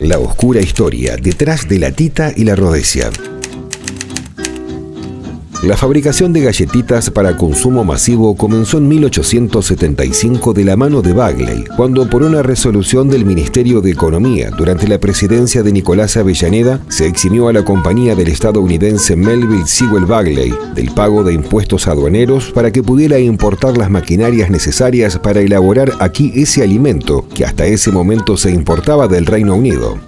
La oscura historia detrás de la tita y la rodesia. La fabricación de galletitas para consumo masivo comenzó en 1875 de la mano de Bagley, cuando por una resolución del Ministerio de Economía durante la presidencia de Nicolás Avellaneda se eximió a la compañía del estadounidense Melville Sewell Bagley del pago de impuestos aduaneros para que pudiera importar las maquinarias necesarias para elaborar aquí ese alimento que hasta ese momento se importaba del Reino Unido.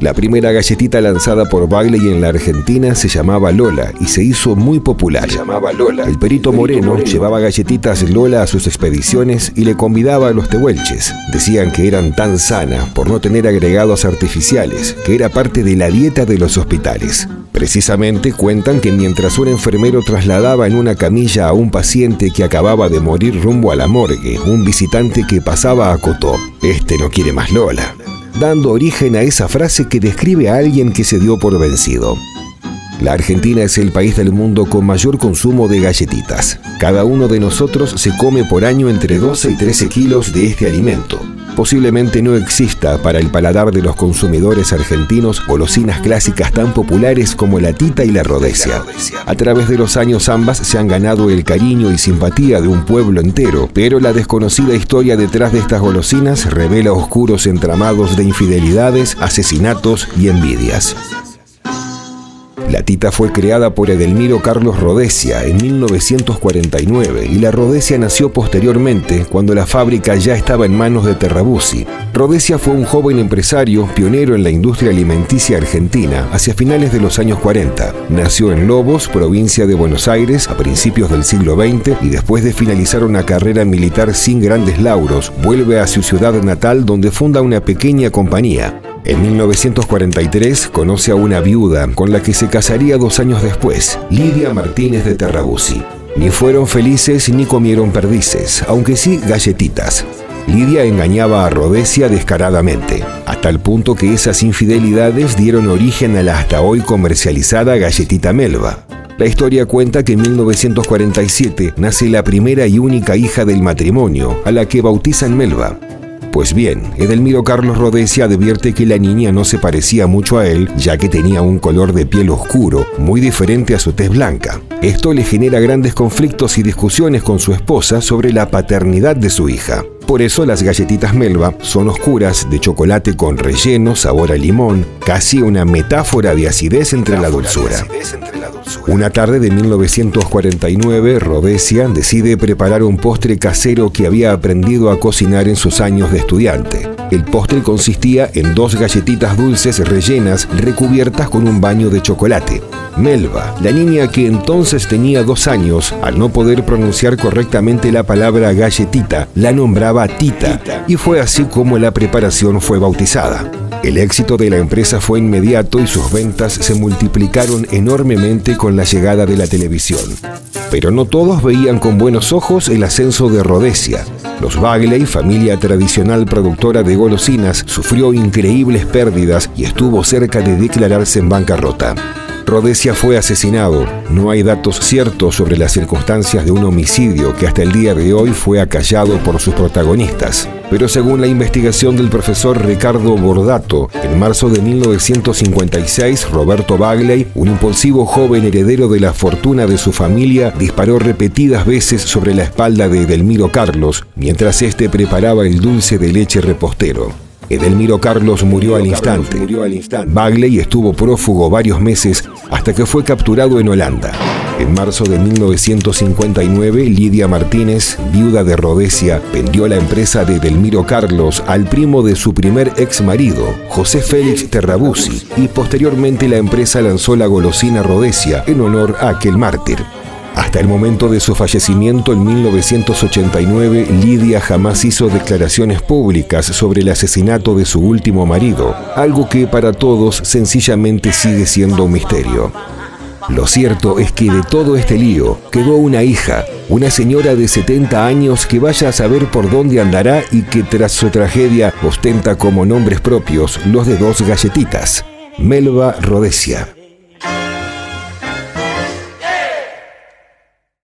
La primera galletita lanzada por Bagley en la Argentina se llamaba Lola y se hizo muy popular. llamaba Lola. El perito Moreno llevaba galletitas Lola a sus expediciones y le convidaba a los tehuelches. Decían que eran tan sanas por no tener agregados artificiales, que era parte de la dieta de los hospitales. Precisamente cuentan que mientras un enfermero trasladaba en una camilla a un paciente que acababa de morir rumbo a la morgue, un visitante que pasaba acotó, este no quiere más Lola dando origen a esa frase que describe a alguien que se dio por vencido. La Argentina es el país del mundo con mayor consumo de galletitas. Cada uno de nosotros se come por año entre 12 y 13 kilos de este alimento posiblemente no exista para el paladar de los consumidores argentinos golosinas clásicas tan populares como la tita y la rodesia. A través de los años ambas se han ganado el cariño y simpatía de un pueblo entero, pero la desconocida historia detrás de estas golosinas revela oscuros entramados de infidelidades, asesinatos y envidias. La tita fue creada por Edelmiro Carlos Rodesia en 1949 y la Rodesia nació posteriormente cuando la fábrica ya estaba en manos de Terrabusi. Rodesia fue un joven empresario pionero en la industria alimenticia argentina hacia finales de los años 40. Nació en Lobos, provincia de Buenos Aires, a principios del siglo XX y después de finalizar una carrera militar sin grandes lauros, vuelve a su ciudad natal donde funda una pequeña compañía. En 1943 conoce a una viuda con la que se casaría dos años después, Lidia Martínez de Terrabusi. Ni fueron felices ni comieron perdices, aunque sí galletitas. Lidia engañaba a Rodesia descaradamente, hasta el punto que esas infidelidades dieron origen a la hasta hoy comercializada galletita Melba. La historia cuenta que en 1947 nace la primera y única hija del matrimonio, a la que bautizan Melba. Pues bien, Edelmiro Carlos Rodesia advierte que la niña no se parecía mucho a él, ya que tenía un color de piel oscuro, muy diferente a su tez blanca. Esto le genera grandes conflictos y discusiones con su esposa sobre la paternidad de su hija. Por eso las galletitas Melba son oscuras, de chocolate con relleno, sabor a limón, casi una metáfora de acidez entre la dulzura. Una tarde de 1949, Rodesia decide preparar un postre casero que había aprendido a cocinar en sus años de estudiante. El postre consistía en dos galletitas dulces rellenas recubiertas con un baño de chocolate. Melba, la niña que entonces tenía dos años, al no poder pronunciar correctamente la palabra galletita, la nombraba Tita, y fue así como la preparación fue bautizada. El éxito de la empresa fue inmediato y sus ventas se multiplicaron enormemente con la llegada de la televisión. Pero no todos veían con buenos ojos el ascenso de Rhodesia. Los Bagley, familia tradicional productora de golosinas, sufrió increíbles pérdidas y estuvo cerca de declararse en bancarrota. Rhodesia fue asesinado. No hay datos ciertos sobre las circunstancias de un homicidio que hasta el día de hoy fue acallado por sus protagonistas. Pero según la investigación del profesor Ricardo Bordato, en marzo de 1956, Roberto Bagley, un impulsivo joven heredero de la fortuna de su familia, disparó repetidas veces sobre la espalda de Edelmiro Carlos, mientras éste preparaba el dulce de leche repostero. Edelmiro Carlos murió al instante. Bagley estuvo prófugo varios meses hasta que fue capturado en Holanda. En marzo de 1959, Lidia Martínez, viuda de Rhodesia, vendió la empresa de Edelmiro Carlos al primo de su primer ex marido, José Félix Terrabusi, y posteriormente la empresa lanzó la golosina Rhodesia en honor a aquel mártir. Hasta el momento de su fallecimiento en 1989, Lidia jamás hizo declaraciones públicas sobre el asesinato de su último marido, algo que para todos sencillamente sigue siendo un misterio. Lo cierto es que de todo este lío quedó una hija, una señora de 70 años que vaya a saber por dónde andará y que tras su tragedia ostenta como nombres propios los de dos galletitas, Melba Rodesia.